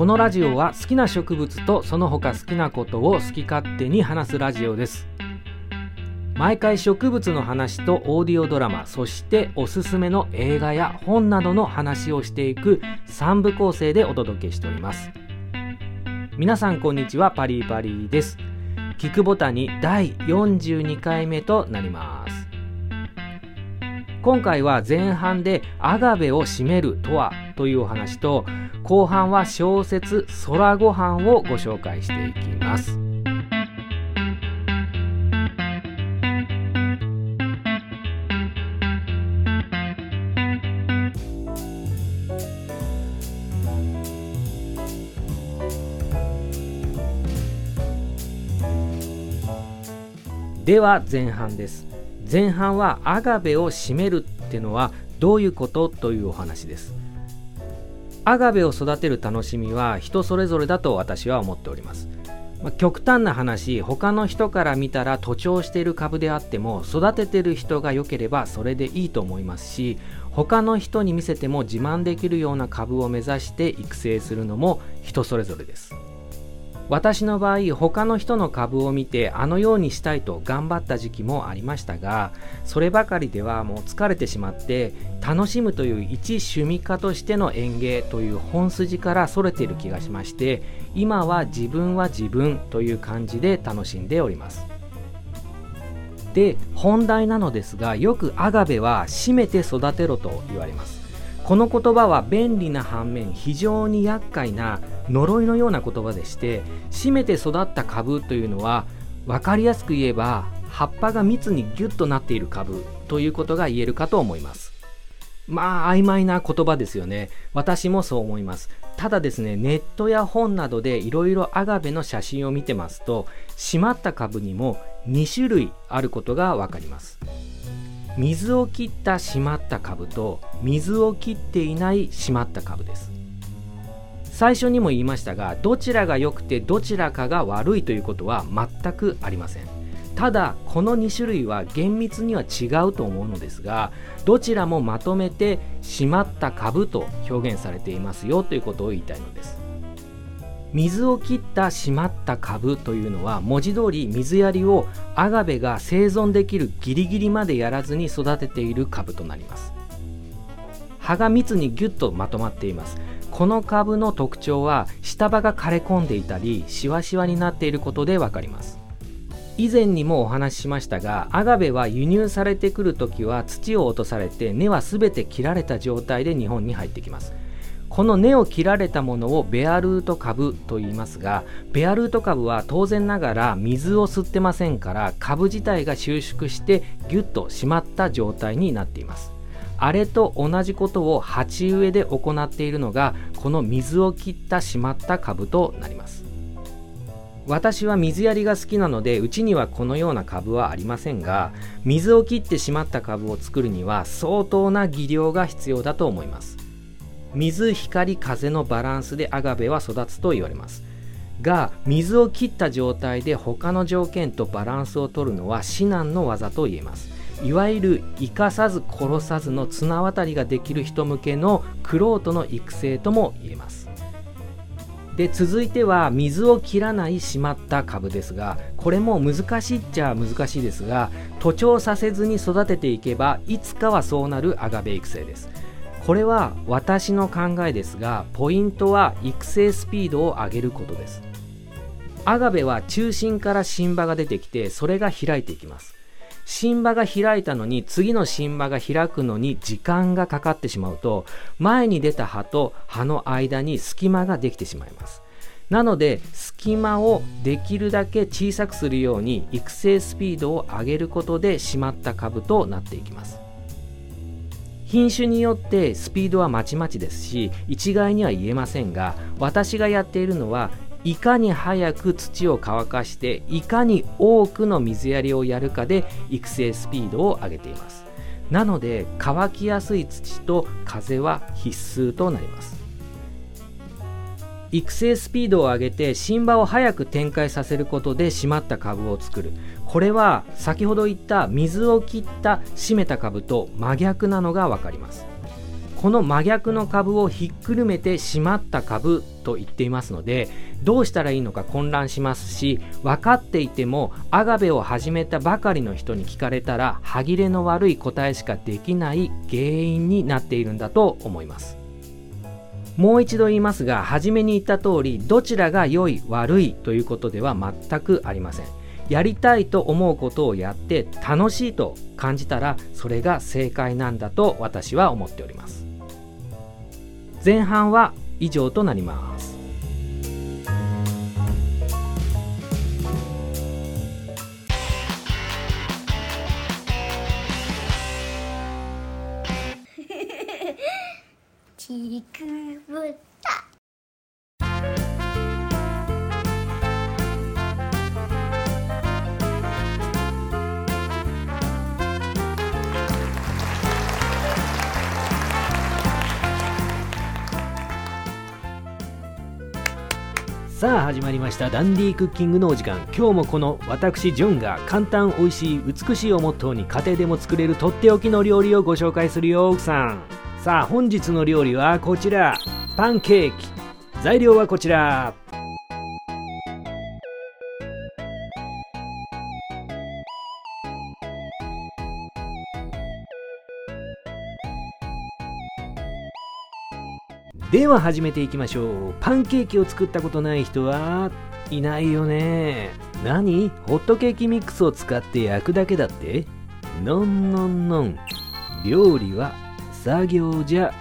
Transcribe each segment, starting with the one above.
このラジオは好きな植物とその他好きなことを好き勝手に話すラジオです。毎回植物の話とオーディオドラマそしておすすめの映画や本などの話をしていく3部構成でお届けしております。皆さんこんにちはパリパリです。聞くボタンに第42回目となります。今回は前半でアガベを占めるとはというお話と後半は小説「空ごはん」をご紹介していきます。では前半です。前半はアガベを占めるってのはどういうことというお話です。アガベを育てる楽しみは人それぞれだと私は思っております、まあ、極端な話他の人から見たら徒長している株であっても育ててる人が良ければそれでいいと思いますし他の人に見せても自慢できるような株を目指して育成するのも人それぞれです。私の場合他の人の株を見てあのようにしたいと頑張った時期もありましたがそればかりではもう疲れてしまって楽しむという一趣味家としての園芸という本筋からそれている気がしまして今は自分は自分という感じで楽しんでおります。で本題なのですがよくアガベは締めて育てろと言われます。この言葉は便利な反面非常に厄介な呪いのような言葉でして締めて育った株というのは分かりやすく言えば葉っぱが密にギュッとなっている株ということが言えるかと思います。まあ曖昧な言葉ですよね。私もそう思います。ただですねネットや本などでいろいろアガベの写真を見てますと締まった株にも2種類あることが分かります。水を切った締まった株と水を切っていない締まった株です。最初にも言いましたがどちらが良くてどちらかが悪いということは全くありません。ただこの2種類は厳密には違うと思うのですがどちらもまとめて締まった株と表現されていますよということを言いたいのです。水を切った締まった株というのは文字通り水やりをアガベが生存できるギリギリまでやらずに育てている株となります。葉が密にギュッとまとまっています。この株の特徴は下葉が枯れ込んでいたりしわしわになっていることでわかります。以前にもお話ししましたがアガベは輸入されてくるときは土を落とされて根は全て切られた状態で日本に入ってきます。この根を切られたものをベアルート株と言いますがベアルート株は当然ながら水を吸ってませんから株自体が収縮してギュッと締まった状態になっています。あれと同じことを鉢植えで行っているのがこの水を切った締まった株となります。私は水やりが好きなのでうちにはこのような株はありませんが水を切ってしまった株を作るには相当な技量が必要だと思います。水光風のバランスでアガベは育つと言われます。が水を切った状態で他の条件とバランスを取るのは至難の技と言えます。いわゆる生かさず殺さずの綱渡りができる人向けの玄人の育成とも言えます。で続いては水を切らないしまった株ですがこれも難しいっちゃ難しいですが徒長させずに育てていけばいつかはそうなるアガベ育成です。これは私の考えですがポイントは育成スピードを上げることです。アガベは中心から新葉が出てきてそれが開いていきます。新葉が開いたのに次の新葉が開くのに時間がかかってしまうと前に出た葉と葉の間に隙間ができてしまいます。なので隙間をできるだけ小さくするように育成スピードを上げることで締まった株となっていきます。品種によってスピードはまちまちですし一概には言えませんが私がやっているのはいかに早く土を乾かしていかに多くの水やりをやるかで育成スピードを上げています。なので乾きやすい土と風は必須となります。育成スピードを上げて新場を早く展開させることで締まった株を作る。これは先ほど言った水を切った締めた株と真逆なのが分かります。この真逆の株をひっくるめて締まった株と言っていますのでどうしたらいいのか混乱しますし分かっていてもアガベを始めたばかりの人に聞かれたら歯切れの悪い答えしかできない原因になっているんだと思います。もう一度言いますが初めに言った通りどちらが良い悪いということでは全くありません。やりたいと思うことをやって楽しいと感じたらそれが正解なんだと私は思っております。前半は以上となります。さあ始まりましたダンディークッキングのお時間。今日もこの私ジョンが簡単美味しい美しいをモットーに家庭でも作れるとっておきの料理をご紹介するよ奥さん。さあ本日の料理はこちら。パンケーキ。材料はこちら。では始めていきましょう。パンケーキを作ったことない人はいないよね。何？ホットケーキミックスを使って焼くだけだって？のんのんのん。料理は作業じゃ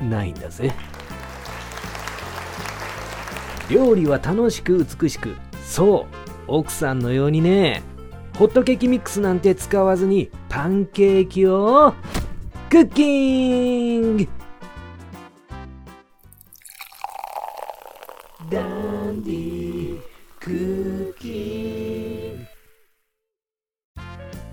ないんだぜ。料理は楽しく美しく。そう。奥さんのようにね。ホットケーキミックスなんて使わずにパンケーキをクッキング。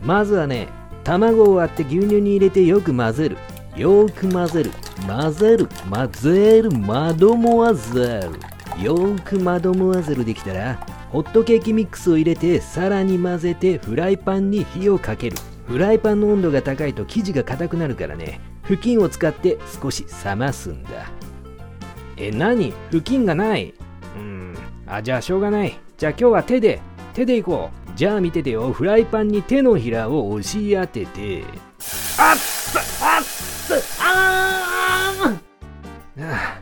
まずはね卵を割って牛乳に入れてよく混ぜる。よく混ぜる。混ぜる。混ぜる。マドモアゼルよくマドモアゼルできたらホットケーキミックスを入れてさらに混ぜてフライパンに火をかける。フライパンの温度が高いと生地が硬くなるからね布巾を使って少し冷ますんだ。え何？布巾がない。うん。あじゃあしょうがない。じゃあ今日は手で手でいこう。じゃあ見ててよ。フライパンに手のひらを押し当てて。あっあっつあーあ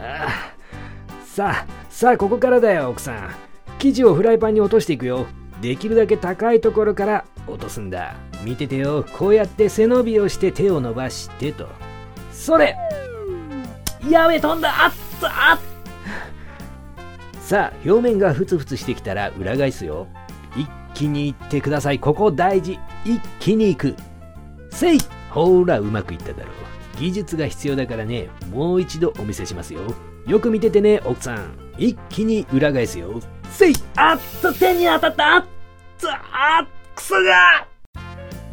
あさあさあここからだよ奥さん。生地をフライパンに落としていくよ。できるだけ高いところから落とすんだ。見ててよ。こうやって背伸びをして手を伸ばしてと。それ。やべ飛んだ。あっあっ。さあ表面がふつふつしてきたら裏返すよ。気にいってください。ここ大事。一気にいく。せい。ほらうまくいっただろう。技術が必要だからね。もう一度お見せしますよ。よく見ててね奥さん。一気に裏返すよ。せい。あっと手に当たった。あっとあっくそが。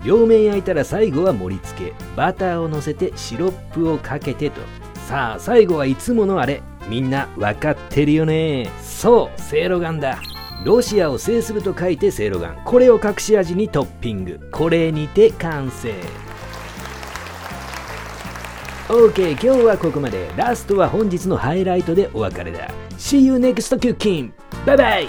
両面焼いたら最後は盛り付け。バターをのせてシロップをかけてと。さあ最後はいつものあれ。みんなわかってるよね。そうせいろがんだ。ロシアを制すると書いてせいろがんこれを隠し味にトッピング。これにて完成。OK 今日はここまで。ラストは本日のハイライトでお別れだ。See you next cooking! バイバイ。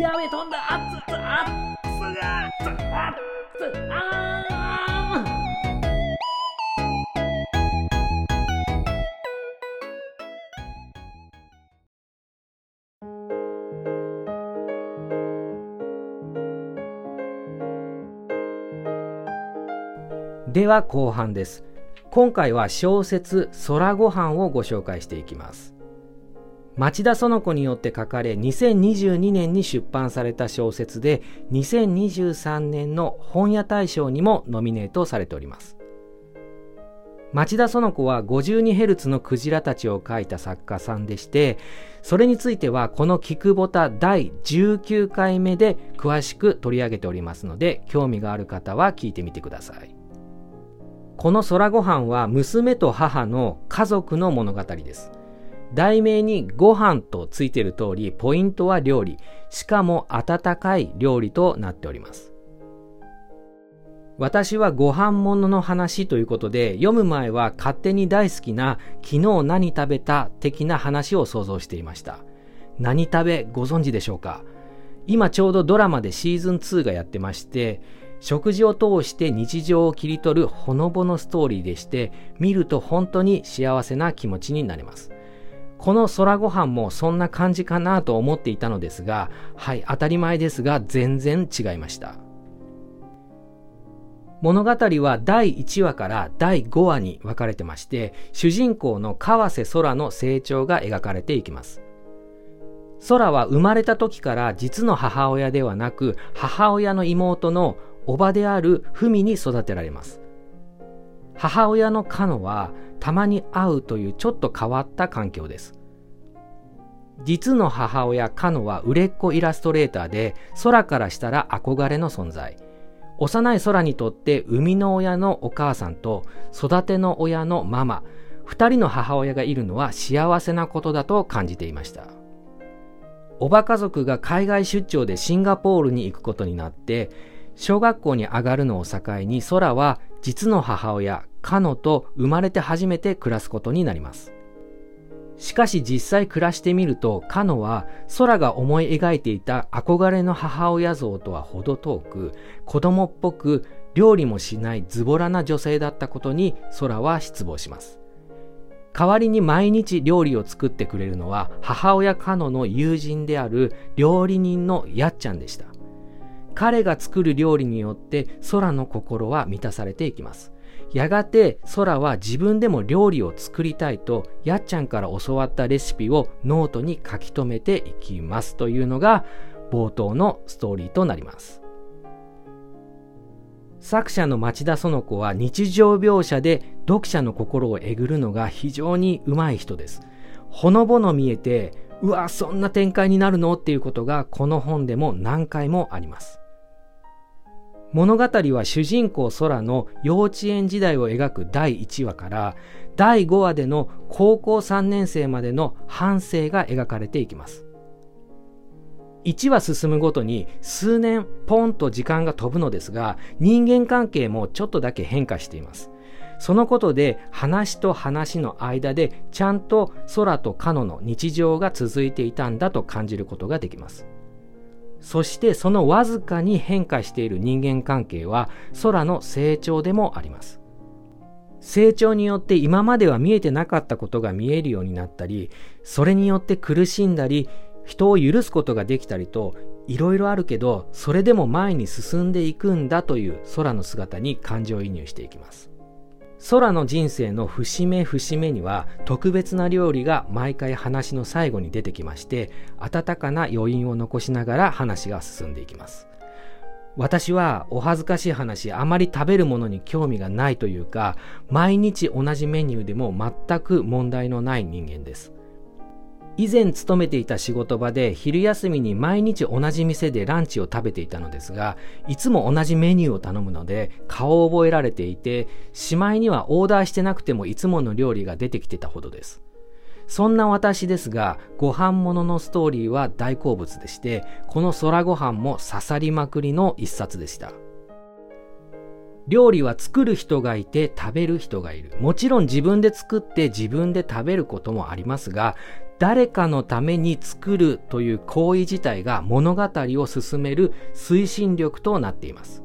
やべ飛んだ。あっつあっつがあっつあでは後半です。今回は小説「空ごはん」をご紹介していきます。町田園子によって書かれ2022年に出版された小説で2023年の本屋大賞にもノミネートされております。町田園子は 52Hz のクジラたちを描いた作家さんでして、それについてはこの菊ボタ第19回目で詳しく取り上げておりますので、興味がある方は聞いてみてください。この空ご飯は娘と母の家族の物語です。題名にご飯とついている通り、ポイントは料理。しかも温かい料理となっております。私はご飯物の話ということで、読む前は勝手に大好きな昨日何食べた的な話を想像していました。何食べご存知でしょうか？今ちょうどドラマでシーズン2がやってまして、食事を通して日常を切り取るほのぼのストーリーでして、見ると本当に幸せな気持ちになれます。この空ご飯もそんな感じかなと思っていたのですが、はい、当たり前ですが全然違いました。物語は第1話から第5話に分かれてまして、主人公の川瀬空の成長が描かれていきます。空は生まれた時から実の母親ではなく、母親の妹の叔母である文に育てられます。母親のカノはたまに会うというちょっと変わった環境です。実の母親カノは売れっ子イラストレーターで空からしたら憧れの存在。幼い空にとって生みの親のお母さんと育ての親のママ、二人の母親がいるのは幸せなことだと感じていました。おば家族が海外出張でシンガポールに行くことになって、小学校に上がるのを境に空は実の母親、カノと生まれて初めて暮らすことになります。しかし実際暮らしてみると、カノは空が思い描いていた憧れの母親像とは程遠く、子供っぽく料理もしないズボラな女性だったことに空は失望します。代わりに毎日料理を作ってくれるのは母親カノの友人である料理人のやっちゃんでした。彼が作る料理によって空の心は満たされていきます。やがて空は自分でも料理を作りたいとやっちゃんから教わったレシピをノートに書き留めていきますというのが冒頭のストーリーとなります。作者の町田そのこは日常描写で読者の心をえぐるのが非常にうまい人です。ほのぼの見えて、うわ、そんな展開になるの？っていうことがこの本でも何回もあります。物語は主人公空の幼稚園時代を描く第1話から第5話での高校3年生までの半生が描かれていきます。1話進むごとに数年ポンと時間が飛ぶのですが人間関係もちょっとだけ変化しています。そのことで話と話の間でちゃんと空とカノの日常が続いていたんだと感じることができます。そしてそのわずかに変化している人間関係は空の成長でもあります。成長によって今までは見えてなかったことが見えるようになったり、それによって苦しんだり、人を許すことができたりと、いろいろあるけど、それでも前に進んでいくんだという空の姿に感情移入していきます。空の人生の節目節目には特別な料理が毎回話の最後に出てきまして温かな余韻を残しながら話が進んでいきます。私はお恥ずかしい話あまり食べるものに興味がないというか毎日同じメニューでも全く問題のない人間です。以前勤めていた仕事場で昼休みに毎日同じ店でランチを食べていたのですが、いつも同じメニューを頼むので顔を覚えられていて、しまいにはオーダーしてなくてもいつもの料理が出てきてたほどです。そんな私ですが、ご飯物のストーリーは大好物でして、この空ご飯も刺さりまくりの一冊でした。料理は作る人がいて食べる人がいる。もちろん自分で作って自分で食べることもありますが、誰かのために作るという行為自体が物語を進める推進力となっています。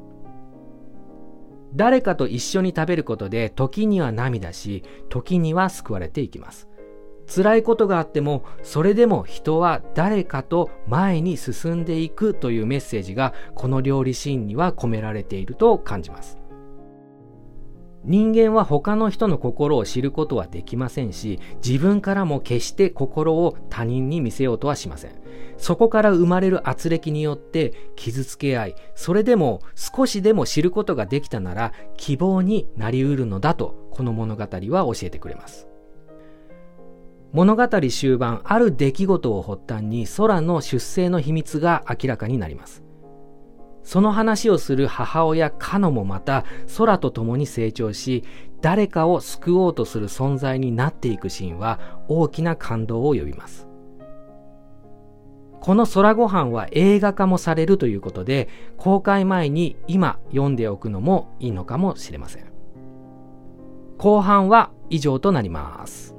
誰かと一緒に食べることで時には涙し、時には救われていきます。辛いことがあっても、それでも人は誰かと前に進んでいくというメッセージがこの料理シーンには込められていると感じます。人間は他の人の心を知ることはできませんし、自分からも決して心を他人に見せようとはしません。そこから生まれる圧力によって傷つけ合い、それでも少しでも知ることができたなら希望になりうるのだと、この物語は教えてくれます。物語終盤、ある出来事を発端に空の出生の秘密が明らかになります。その話をする母親カノもまた空と共に成長し、誰かを救おうとする存在になっていくシーンは大きな感動を呼びます。この空ご飯は映画化もされるということで、公開前に今読んでおくのもいいのかもしれません。後半は以上となります。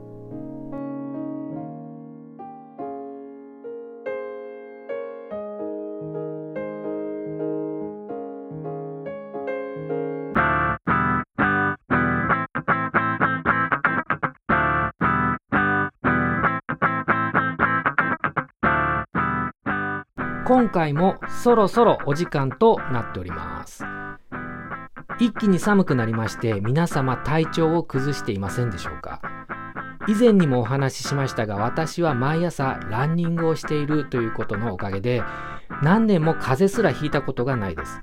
今回もそろそろお時間となっております。一気に寒くなりまして皆様体調を崩していませんでしょうか？以前にもお話ししましたが私は毎朝ランニングをしているということのおかげで何年も風邪すらひいたことがないです。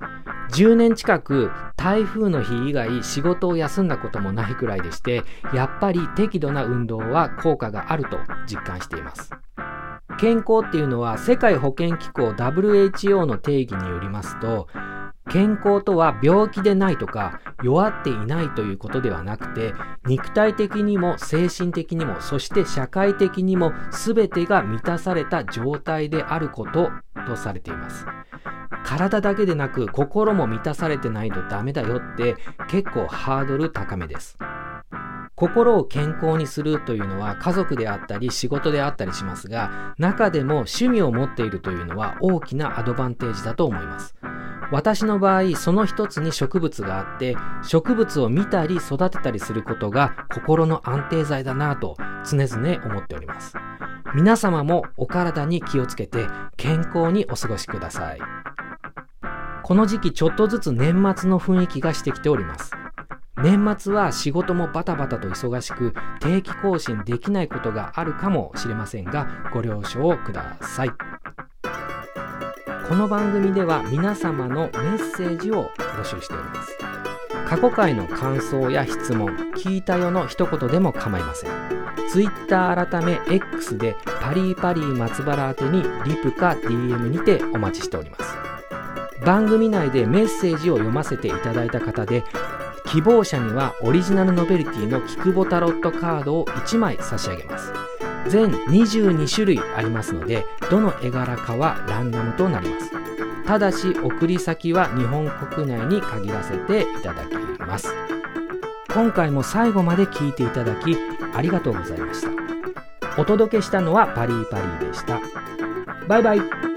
10年近く台風の日以外仕事を休んだこともないくらいでしてやっぱり適度な運動は効果があると実感しています。健康っていうのは世界保健機構 WHO の定義によりますと健康とは病気でないとか弱っていないということではなくて肉体的にも精神的にもそして社会的にも全てが満たされた状態であることとされています。体だけでなく心も満たされてないとダメだよって結構ハードル高めです。心を健康にするというのは家族であったり仕事であったりしますが、中でも趣味を持っているというのは大きなアドバンテージだと思います。私の場合、その一つに植物があって、植物を見たり育てたりすることが心の安定剤だなぁと常々思っております。皆様もお体に気をつけて健康にお過ごしください。この時期ちょっとずつ年末の雰囲気がしてきております。年末は仕事もバタバタと忙しく定期更新できないことがあるかもしれませんがご了承ください。この番組では皆様のメッセージを募集しております。過去回の感想や質問聞いたよの一言でも構いません。Twitter 改め X でパリーパリー松原宛てにリプか DM にてお待ちしております番組内でメッセージを読ませていただいた方で希望者にはオリジナルノベルティのキクボタロットカードを1枚差し上げます。全22種類ありますのでどの絵柄かはランダムとなります。ただし送り先は日本国内に限らせていただきます。今回も最後まで聞いていただきありがとうございました。お届けしたのはパリーパリーでした。バイバイ。